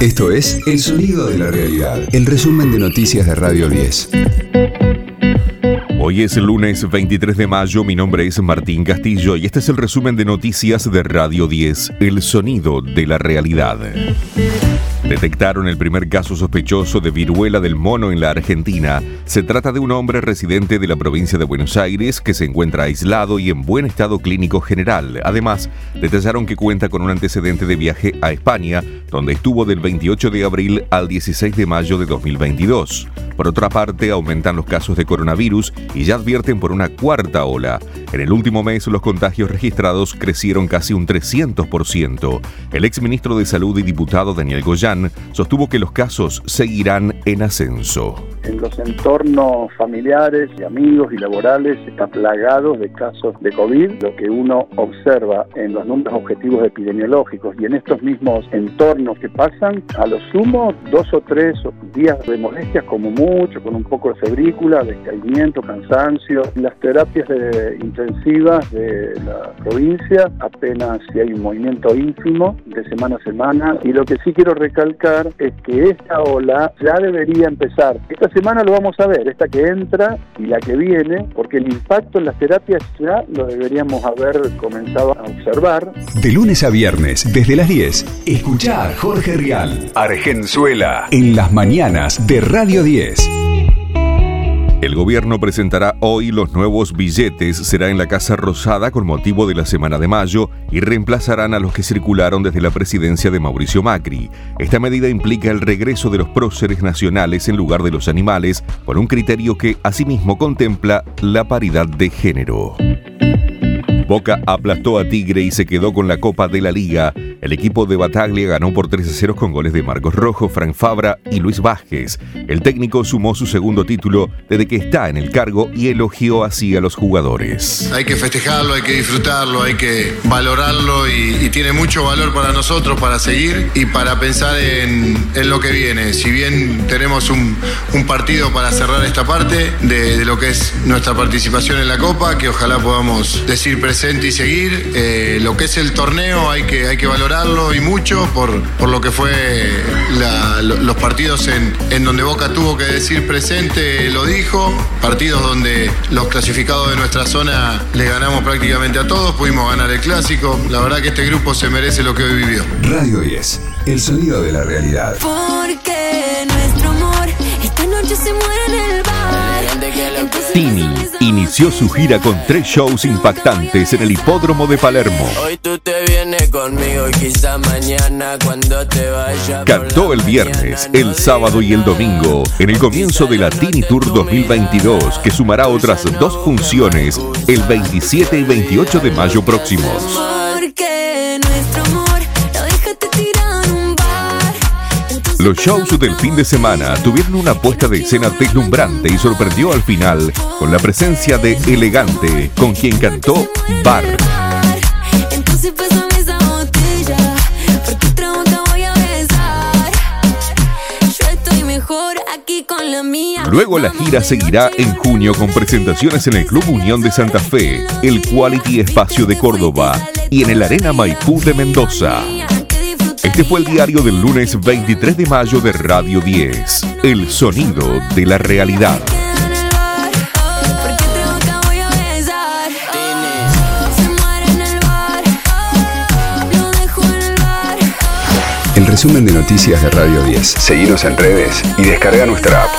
Esto es El Sonido de la Realidad, el resumen de noticias de Radio 10. Hoy es el lunes 23 de mayo, mi nombre es Martín Castillo y este es el resumen de noticias de Radio 10, El Sonido de la Realidad. Detectaron el primer caso sospechoso de viruela del mono en la Argentina. Se trata de un hombre residente de la provincia de Buenos Aires que se encuentra aislado y en buen estado clínico general. Además, detallaron que cuenta con un antecedente de viaje a España, donde estuvo del 28 de abril al 16 de mayo de 2022. Por otra parte, aumentan los casos de coronavirus y ya advierten por una cuarta ola. En el último mes, los contagios registrados crecieron casi un 300%. El exministro de Salud y diputado Daniel Goyán sostuvo que los casos seguirán en ascenso. En los entornos familiares y amigos y laborales están plagados de casos de COVID, lo que uno observa en los números objetivos epidemiológicos y en estos mismos entornos que pasan, a lo sumo dos o tres días de molestias como mucho, con un poco de febrícula, descaimiento, cansancio. Las terapias de la provincia apenas si hay un movimiento ínfimo de semana a semana y lo que sí quiero recalcar es que esta ola ya debería empezar. Esta semana lo vamos a ver, esta que entra y la que viene, porque el impacto en las terapias ya lo deberíamos haber comenzado a observar. De lunes a viernes, desde las 10, escuchar Jorge Rial, Argenzuela, en las mañanas de Radio 10. El gobierno presentará hoy los nuevos billetes, será en la Casa Rosada con motivo de la Semana de Mayo y reemplazarán a los que circularon desde la presidencia de Mauricio Macri. Esta medida implica el regreso de los próceres nacionales en lugar de los animales, por un criterio que asimismo contempla la paridad de género. Boca aplastó a Tigre y se quedó con la Copa de la Liga. El equipo de Bataglia ganó por 3 a 0 con goles de Marcos Rojo, Frank Fabra y Luis Vázquez. El técnico sumó su segundo título desde que está en el cargo y elogió así a los jugadores. Hay que festejarlo, hay que disfrutarlo, hay que valorarlo y, tiene mucho valor para nosotros para seguir y para pensar en, lo que viene. Si bien tenemos un, partido para cerrar esta parte de, lo que es nuestra participación en la Copa, que ojalá podamos decir presente y seguir, eh, lo que es el torneo hay que, hay que valorar y mucho por, por lo que fue los partidos en, en donde Boca tuvo que decir presente, lo dijo, partidos donde los clasificados de nuestra zona le ganamos prácticamente a todos, pudimos ganar el clásico, la verdad que este grupo se merece lo que hoy vivió. Radio 10, el sonido de la realidad. Porque nuestro amor esta noche se muere en el Tini inició su gira con tres shows impactantes en el hipódromo de Palermo. Cantó el viernes, el sábado y el domingo en el comienzo de la Tini Tour 2022 que sumará otras dos funciones el 27 y 28 de mayo próximos. Los shows del fin de semana tuvieron una puesta de escena deslumbrante y sorprendió al final con la presencia de Elegante, con quien cantó Bar. Luego la gira seguirá en junio con presentaciones en el Club Unión de Santa Fe, el Quality Espacio de Córdoba y en el Arena Maipú de Mendoza. Este fue el diario del lunes 23 de mayo de Radio 10, El Sonido de la Realidad. El resumen de noticias de Radio 10. Seguimos en redes y descarga nuestra app.